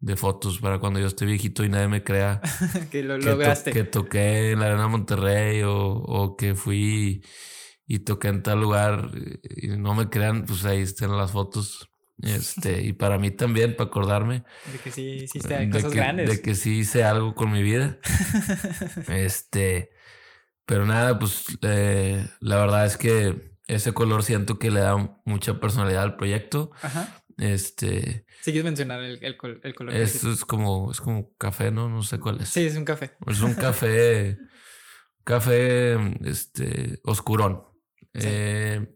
de fotos para cuando yo esté viejito y nadie me crea que lo lograste. que toqué en la Arena Monterrey o, o, que fui y toqué en tal lugar y no me crean, pues ahí están las fotos. Este, y para mí también, para acordarme. De que sí hiciste cosas grandes. De que sí hice algo con mi vida. este, pero nada, pues eh, la verdad es que ese color siento que le da mucha personalidad al proyecto. Ajá. Este. Si quieres mencionar el, el, el color. Esto es como, es como café, ¿no? No sé cuál es. Sí, es un café. Es un café. café este, oscurón. Eh,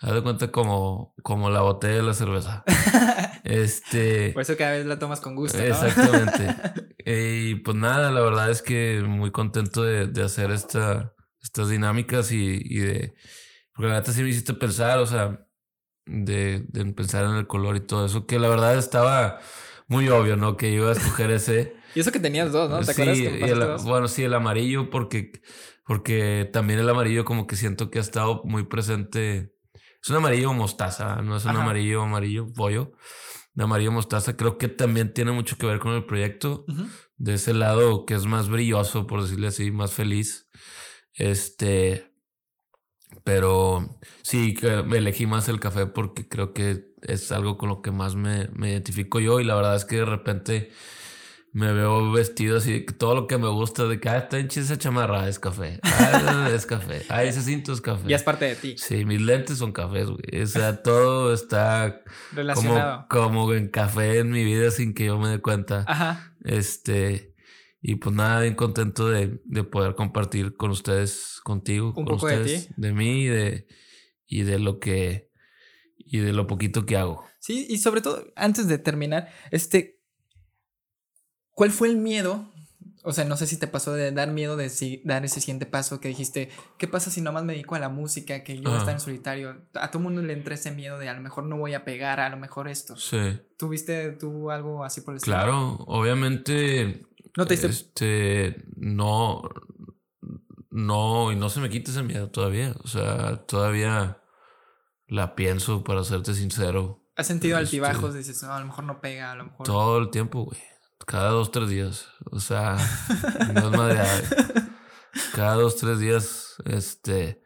haz de cuenta como, como la botella de la cerveza. este. Por eso cada vez la tomas con gusto. ¿no? Exactamente. y pues nada, la verdad es que muy contento de, de hacer esta, estas dinámicas y, y de. Porque la neta sí me hiciste pensar, o sea, de, de, pensar en el color y todo eso, que la verdad estaba muy obvio, ¿no? Que iba a escoger ese. y eso que tenías dos, ¿no? ¿Te acuerdas que Bueno, sí, el amarillo, porque, porque también el amarillo como que siento que ha estado muy presente. Es un amarillo mostaza, no es un amarillo, amarillo pollo. De amarillo mostaza creo que también tiene mucho que ver con el proyecto. De ese lado que es más brilloso, por decirle así, más feliz. Este, pero sí, me elegí más el café porque creo que es algo con lo que más me, me identifico yo y la verdad es que de repente me veo vestido así, todo lo que me gusta de que ah, está hincha esa chamarra es café, ah, es café, ah, ese cinto es café. Y es parte de ti. Sí, mis lentes son cafés, güey. O sea, todo está relacionado. Como, como en café en mi vida sin que yo me dé cuenta. Ajá. Este, y pues nada, bien contento de, de poder compartir con ustedes, contigo, Un con poco ustedes, de ti. mí y de, y de lo que y de lo poquito que hago. Sí, y sobre todo, antes de terminar, este, ¿cuál fue el miedo? O sea, no sé si te pasó de dar miedo de si, dar ese siguiente paso que dijiste, ¿qué pasa si nomás me dedico a la música, que yo voy a estar en solitario? A todo mundo le entra ese miedo de a lo mejor no voy a pegar, a lo mejor esto. Sí. ¿Tuviste tú algo así por el estilo? Claro, obviamente ¿No te Este, no, no, y no se me quita ese miedo todavía. O sea, todavía la pienso, para serte sincero. ¿Has sentido este, altibajos? Dices, no, a lo mejor no pega, a lo mejor. Todo el tiempo, güey. Cada dos, tres días. O sea, no es madre. Cada dos, tres días, este.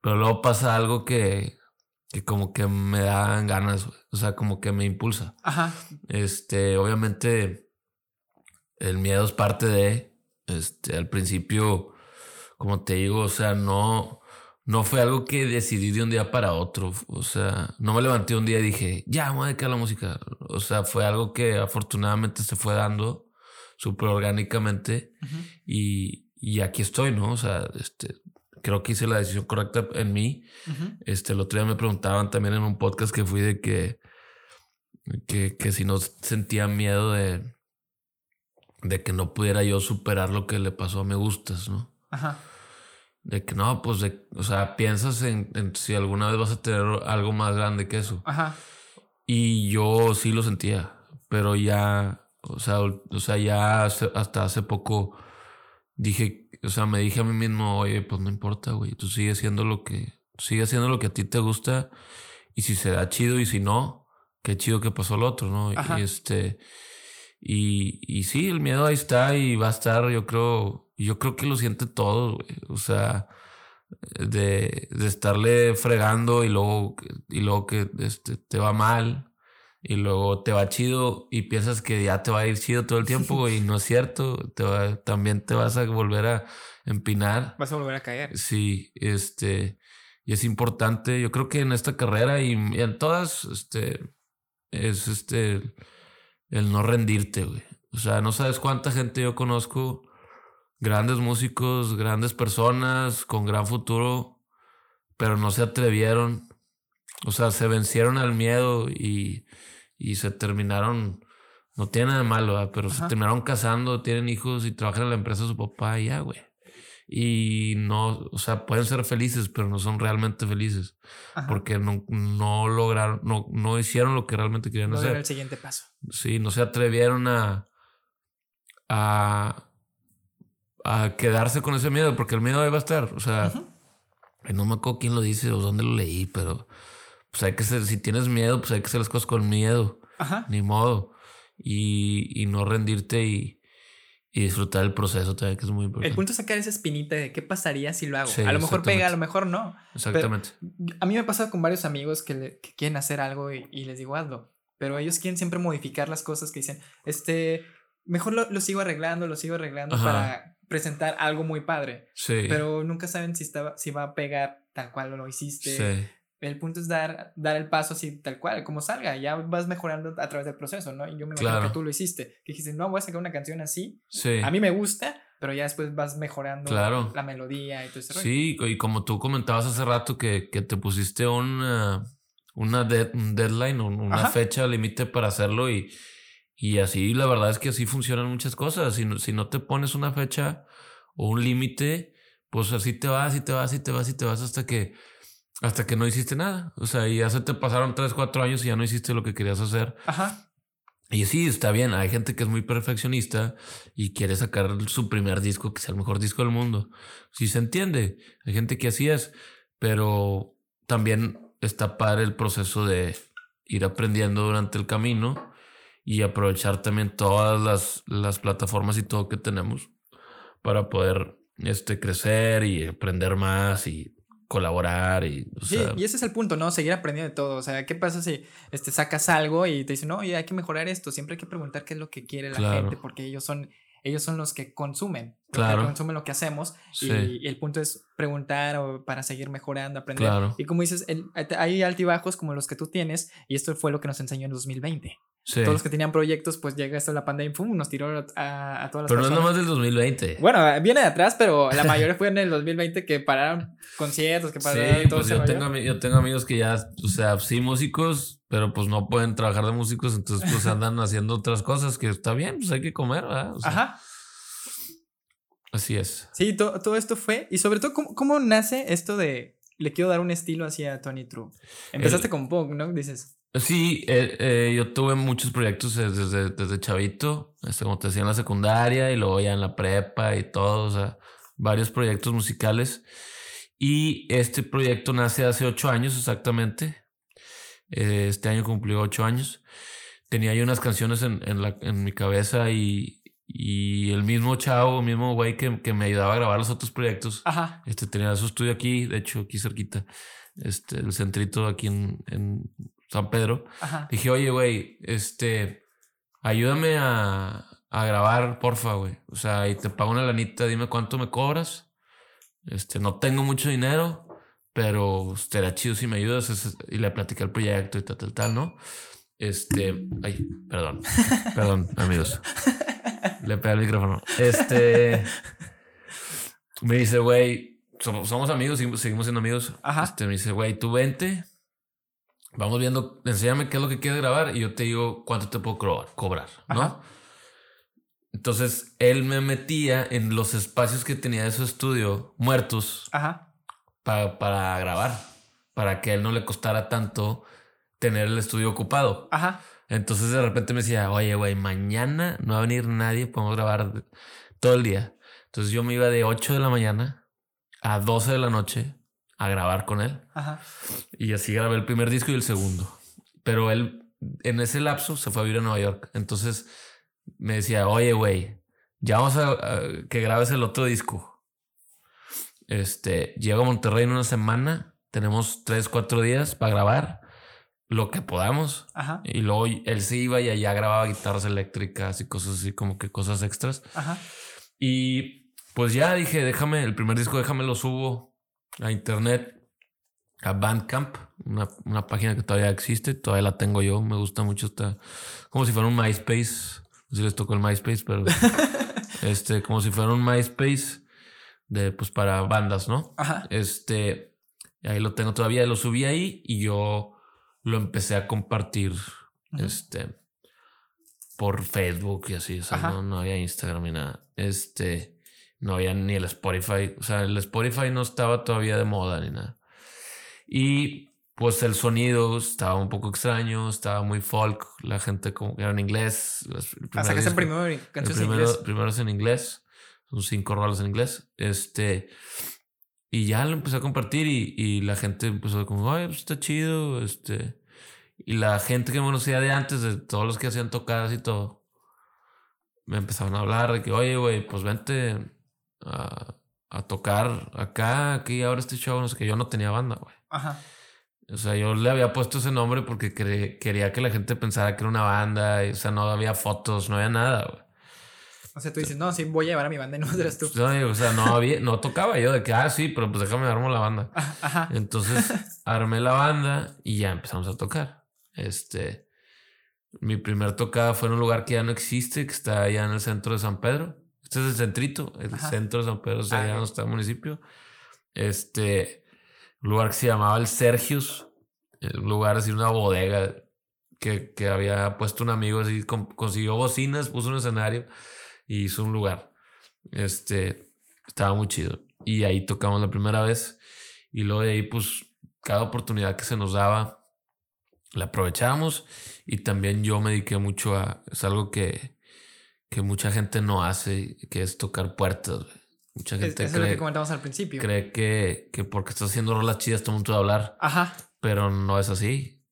Pero luego pasa algo que, que como que me dan ganas, güey. O sea, como que me impulsa. Ajá. Este, obviamente, el miedo es parte de. Este, al principio, como te digo, o sea, no no fue algo que decidí de un día para otro. O sea, no me levanté un día y dije, ya, me voy a dedicar a la música. O sea, fue algo que afortunadamente se fue dando súper orgánicamente. y, y, aquí estoy, ¿no? O sea, este, creo que hice la decisión correcta en mí. Este, el otro día me preguntaban también en un podcast que fui de que, que, que si no sentía miedo de, de que no pudiera yo superar lo que le pasó a Me Gustas, ¿no? Ajá. De que no, pues, de, o sea, piensas en, si alguna vez vas a tener algo más grande que eso. Ajá. Y yo sí lo sentía, pero ya, o sea, o sea ya hasta hace poco dije, o sea, me dije a mí mismo, oye, pues no importa, güey, tú sigues haciendo lo que, sigue haciendo lo que a ti te gusta y si se da chido y si no, qué chido que pasó el otro, ¿no? Y este, y, y sí, el miedo ahí está y va a estar, yo creo, yo creo que lo siente todo, güey. O sea, de, de, estarle fregando y luego, y luego que este, te va mal y luego te va chido y piensas que ya te va a ir chido todo el tiempo y no es cierto. Te va, también te vas a volver a empinar. Vas a volver a caer. Sí, este, y es importante. Yo creo que en esta carrera y, en todas, este, es este, el no rendirte, güey. O sea, no sabes cuánta gente yo conozco grandes músicos, grandes personas con gran futuro, pero no se atrevieron. O sea, se vencieron al miedo y, y se terminaron, no tiene nada de malo, pero se terminaron casando, tienen hijos y trabajan en la empresa de su papá y ya, güey. Y no, o sea, pueden ser felices, pero no son realmente felices. Porque no, no lograron, no, no hicieron lo que realmente querían no hacer. Era el siguiente paso. Sí, no se atrevieron a, a a quedarse con ese miedo, porque el miedo ahí va a estar. O sea, no me acuerdo quién lo dice o dónde lo leí, pero pues hay que ser, si tienes miedo, pues hay que hacer las cosas con miedo. Ajá. Ni modo. Y, y no rendirte y, y, disfrutar el proceso también, que es muy importante. El punto es sacar esa espinita de qué pasaría si lo hago. a lo mejor pega, a lo mejor no. Exactamente. a mí me pasa con varios amigos que, que quieren hacer algo y, y, les digo hazlo. Pero ellos quieren siempre modificar las cosas que dicen, este, mejor lo, lo sigo arreglando, lo sigo arreglando para presentar algo muy padre. Sí. Pero nunca saben si, estaba, si va a pegar tal cual lo hiciste. Sí. El punto es dar, dar el paso así tal cual, como salga. Ya vas mejorando a través del proceso, ¿no? Y yo me imagino que tú lo hiciste. Que dijiste, no, voy a sacar una canción así. Sí. A mí me gusta, pero ya después vas mejorando la melodía y todo ese Sí, y como tú comentabas hace rato que, que te pusiste una, una deadline, una fecha límite para hacerlo y y así, la verdad es que así funcionan muchas cosas. Si no, si no te pones una fecha o un límite, pues así te vas y te vas y te vas y te vas hasta que, hasta que no hiciste nada. O sea, y ya se te pasaron 3, 4 años y ya no hiciste lo que querías hacer. Ajá. Y sí, está bien. Hay gente que es muy perfeccionista y quiere sacar su primer disco, que sea el mejor disco del mundo. Sí se entiende. Hay gente que así es, pero también está para el proceso de ir aprendiendo durante el camino y aprovechar también todas las, las plataformas y todo que tenemos para poder este, crecer y aprender más y colaborar y sí, y ese es el punto, ¿no? Seguir aprendiendo de todo. O sea, ¿qué pasa si este, sacas algo y te dicen, no, hay que mejorar esto? Siempre hay que preguntar qué es lo que quiere la gente, porque ellos son, ellos son los que consumen, claro. que consumen lo que hacemos. Y, el punto es preguntar o para seguir mejorando, aprender. Y como dices, hay altibajos como los que tú tienes, y esto fue lo que nos enseñó en 2020. Todos los que tenían proyectos, pues llega esto la pandemia y ¡pum! nos tiró a, a todas las Pero no es nomás del 2020. Bueno, viene de atrás, pero la mayoría fue en el 2020 que pararon conciertos, que pararon sí, todo pues yo tengo, yo tengo amigos que ya, o sea, sí músicos, pero pues no pueden trabajar de músicos, entonces pues andan haciendo otras cosas que está bien, pues hay que comer, ¿verdad? Ajá. Así es. Sí, todo esto fue, y sobre todo, ¿cómo, ¿cómo, nace esto de le quiero dar un estilo hacia Tony True? Empezaste con punk, ¿no? Dices. Sí, eh, eh, yo tuve muchos proyectos desde, desde chavito, este, como te decía en la secundaria y luego ya en la prepa y todo, o sea, varios proyectos musicales. Y este proyecto nace hace ocho años exactamente. Eh, este año cumplió ocho años. Tenía yo unas canciones en, en, la, en mi cabeza y, y el mismo chavo, el mismo güey que, que, me ayudaba a grabar los otros proyectos, Ajá. este tenía su estudio aquí, de hecho aquí cerquita, este, el centrito aquí en, en San Pedro. Ajá. Dije, oye, güey, este, ayúdame a, a grabar, porfa, güey. O sea, y te pago una lanita, dime cuánto me cobras. Este, no tengo mucho dinero, pero será chido si me ayudas. Y le platicé el proyecto y tal, tal, tal, ¿no? Este, ay, perdón, perdón, amigos. Le pegué el micrófono. Este, me dice, güey, somos, somos amigos, seguimos siendo amigos. Ajá. Este, me dice, güey, tú vente. Vamos viendo, enséñame qué es lo que quieres grabar y yo te digo cuánto te puedo cobrar, cobrar ¿no? Ajá. Entonces él me metía en los espacios que tenía de su estudio muertos Ajá. para, para grabar, para que a él no le costara tanto tener el estudio ocupado. Ajá. Entonces de repente me decía, oye, güey, mañana no va a venir nadie, podemos grabar todo el día. Entonces yo me iba de 8 de la mañana a 12 de la noche a grabar con él. Ajá. Y así grabé el primer disco y el segundo. Pero él en ese lapso se fue a vivir a Nueva York. Entonces me decía, oye, güey, ya vamos a, a, que grabes el otro disco. Este, llego a Monterrey en una semana, tenemos tres, cuatro días para grabar lo que podamos. Ajá. Y luego él se iba y allá grababa guitarras eléctricas y cosas así, como que cosas extras. Ajá. Y pues ya dije, déjame, el primer disco, déjame lo subo a internet, a Bandcamp, una, una página que todavía existe, todavía la tengo yo, me gusta mucho, está como si fuera un MySpace, no sé si les tocó el MySpace, pero este, como si fuera un MySpace de, pues para bandas, ¿no? Ajá. Este, ahí lo tengo todavía, lo subí ahí y yo lo empecé a compartir, este, por Facebook y así, o sea, Ajá. no, no había Instagram ni nada, este, no había ni el Spotify, o sea, el Spotify no estaba todavía de moda ni nada. Y pues el sonido estaba un poco extraño, estaba muy folk, la gente como que era en inglés. el Hasta que se disco- primero el primero, inglés. primero es en inglés, son cinco rolas en inglés. Este, y ya lo empecé a compartir y, y la gente empezó como, ay, pues está chido. Este, y la gente que me conocía de antes, de todos los que hacían tocadas y todo, me empezaron a hablar de que, oye, güey, pues vente a, a tocar acá, aquí, ahora este show, no sé que yo no tenía banda, güey. Ajá. O sea, yo le había puesto ese nombre porque cre- quería que la gente pensara que era una banda. Y, o sea, no había fotos, no había nada, güey. O sea, tú dices, no, sí, voy a llevar a mi banda y no eres tú. No, o sea, no había, no tocaba yo de que, ah, sí, pero pues déjame armo la banda. Ajá. Ajá. Entonces armé la banda y ya empezamos a tocar. Este, mi primer tocada fue en un lugar que ya no existe, que está allá en el centro de San Pedro. Este es el centrito, el Ajá. centro de San Pedro, o sea, allá ok. donde está el municipio. Este, lugar que se llamaba el Sergius, un lugar así, una bodega que, que había puesto un amigo así, con- consiguió bocinas, puso un escenario y hizo un lugar. Este, estaba muy chido. Y ahí tocamos la primera vez. Y luego de ahí, pues, cada oportunidad que se nos daba, la aprovechábamos. Y también yo me dediqué mucho a. Es algo que, que mucha gente no hace, que es tocar puertas. güey. Mucha Es- gente Eso es lo cree, que comentamos al principio. cree que, que porque estás haciendo rolas chidas, todo el mundo va a hablar. Ajá. Pero no es así.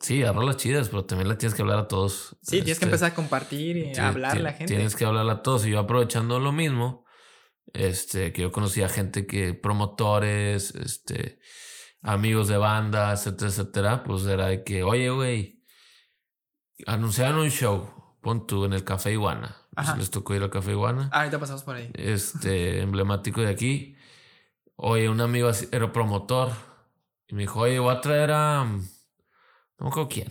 Sí, a rolas chidas, pero también le tienes que hablar a todos. Sí, tienes que Este, empezar a compartir y a hablar a la gente. Tienes que hablar a todos. Y yo aprovechando lo mismo, este, que yo conocía gente que, promotores, este, amigos de banda, etcétera, etcétera, pues era de que, oye, güey, anunciaron un show, pon tú en el Café Iguana. Pues les tocó ir al Café Iguana, Ah, ahorita pasamos por ahí. este, emblemático de aquí. Oye, un amigo era promotor. Y me dijo, oye, voy a traer a. No acuerdo quién.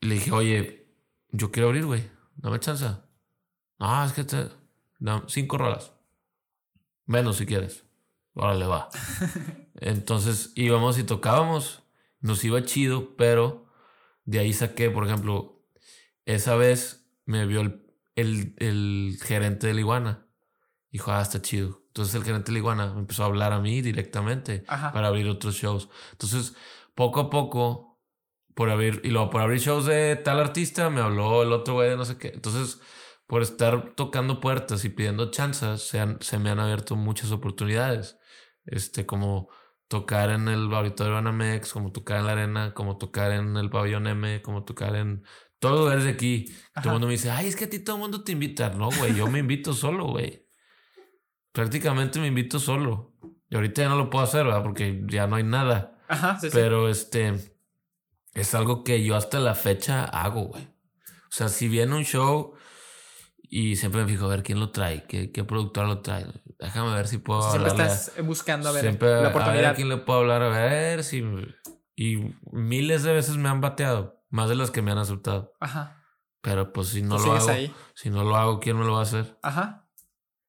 Le dije, oye, yo quiero abrir, güey. Dame chance. No, es que te. dame cinco rolas. Menos si quieres. Órale, va. Entonces íbamos y tocábamos. Nos iba chido, pero de ahí saqué, por ejemplo, esa vez me vio el, el, el gerente de la iguana Dijo, ah, está chido. Entonces el gerente de la iguana me empezó a hablar a mí directamente para abrir otros shows. Entonces, poco a poco, por abrir, y luego por abrir shows de tal artista, me habló el otro güey de no sé qué. Entonces, por estar tocando puertas y pidiendo chanzas, se, se me han abierto muchas oportunidades. Este, como tocar en el auditorio Anamex, como tocar en la arena, como tocar en el pabellón M, como tocar en todo lugares de aquí. Todo el mundo me dice, ay, es que a ti todo el mundo te invita. No, güey, yo me invito solo, güey prácticamente me invito solo. Y ahorita ya no lo puedo hacer, ¿verdad? Porque ya no hay nada. Ajá, sí, Pero este es algo que yo hasta la fecha hago, güey. O sea, si viene un show y siempre me fijo a ver quién lo trae, qué, qué productor lo trae. Déjame ver si puedo siempre estás buscando a ver la oportunidad. A ver quién le puedo hablar, a ver si. Y miles de veces me han bateado, más de las que me han aceptado. Ajá. Pero pues si no lo hago, si no lo hago, ¿quién me lo va a hacer? Ajá.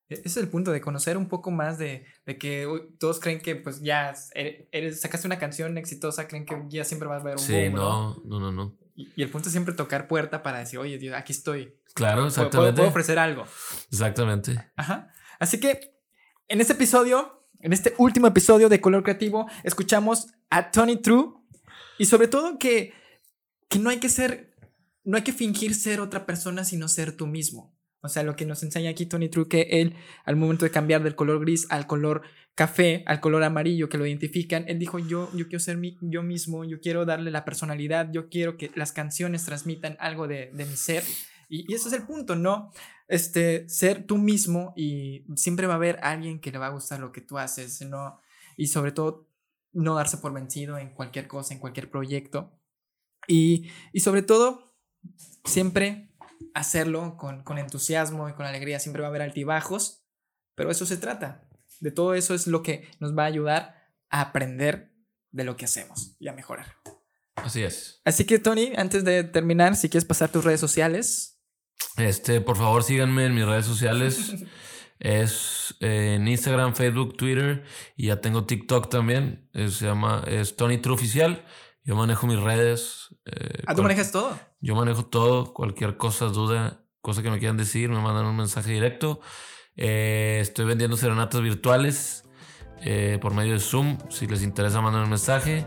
E-, ese es el punto de conocer un poco más de, que todos creen que pues ya eres, sacaste una canción exitosa, creen que ya siempre vas a ver un Sí, no, no, no, no. Y, el punto es siempre tocar puerta para decir, oye, Dios, aquí estoy. Claro, exactamente. Puedo, ofrecer algo. Exactamente. Ajá. Así que en este episodio, en este último episodio de Color Creativo, escuchamos a Tony True y sobre todo que, que no hay que ser, no hay que fingir ser otra persona, sino ser tú mismo. O sea, lo que nos enseña aquí Tony True, que él, al momento de cambiar del color gris al color café, al color amarillo, que lo identifican, él dijo, yo, yo quiero ser mi, yo mismo, yo quiero darle la personalidad, yo quiero que las canciones transmitan algo de, de mi ser. Y, y, ese es el punto, ¿no? Este, ser tú mismo y siempre va a haber alguien que le va a gustar lo que tú haces, ¿no? Y sobre todo, no darse por vencido en cualquier cosa, en cualquier proyecto. Y, y sobre todo, siempre hacerlo con, con entusiasmo y con alegría. Siempre va a haber altibajos, pero eso se trata. De todo eso es lo que nos va a ayudar a aprender de lo que hacemos y a mejorar. Así es. Así que, Tony, antes de terminar, si quieres pasar tus redes sociales. Este, por favor, síganme en mis redes sociales. es eh, en Instagram, Facebook, Twitter y ya tengo TikTok también. se llama es Tony True Oficial. Yo manejo mis redes. Eh, ¿Ah, tú manejas todo? Yo manejo todo. Cualquier cosa, duda, cosa que me quieran decir, me mandan un mensaje directo. Eh, estoy vendiendo serenatas virtuales eh, por medio de Zoom. Si les interesa, mandan un mensaje.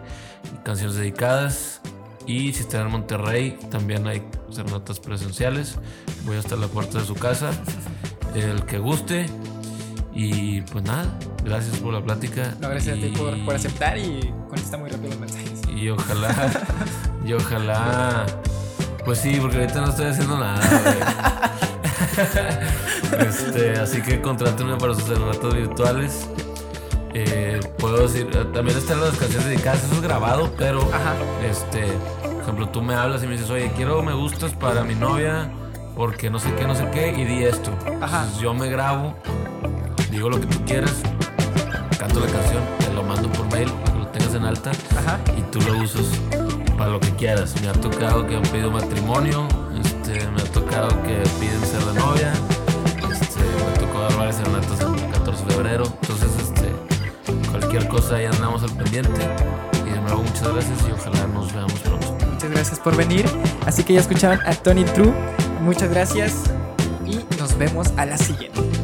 Canciones dedicadas. Y si están en Monterrey, también hay serenatas presenciales. Voy hasta la puerta de su casa. El que guste. Y pues nada, gracias por la plática. No, gracias a ti por, por, aceptar y contesta muy rápido los mensajes. Y ojalá, y ojalá, pues sí, porque ahorita no estoy haciendo nada, este, así que contrátenme para sus relatos virtuales. Puedo decir, eh, también están las canciones dedicadas, eso es grabado, pero este, por ejemplo, tú me hablas y me dices, oye, quiero me gustas para mi novia, porque no sé qué, no sé qué, y di esto. yo me grabo digo lo que tú quieras, canto la canción, te lo mando por mail que lo tengas en alta y tú lo usas para lo que quieras. Me ha tocado que han pedido matrimonio, este, me ha tocado que piden ser de novia, este, me tocó dar varias serenatas el 14 de febrero, entonces cualquier cosa ahí andamos al pendiente. Y de nuevo muchas gracias y ojalá nos veamos pronto. Muchas gracias por venir. Así que ya escuchaban a Tony True. Muchas gracias y nos vemos a la siguiente.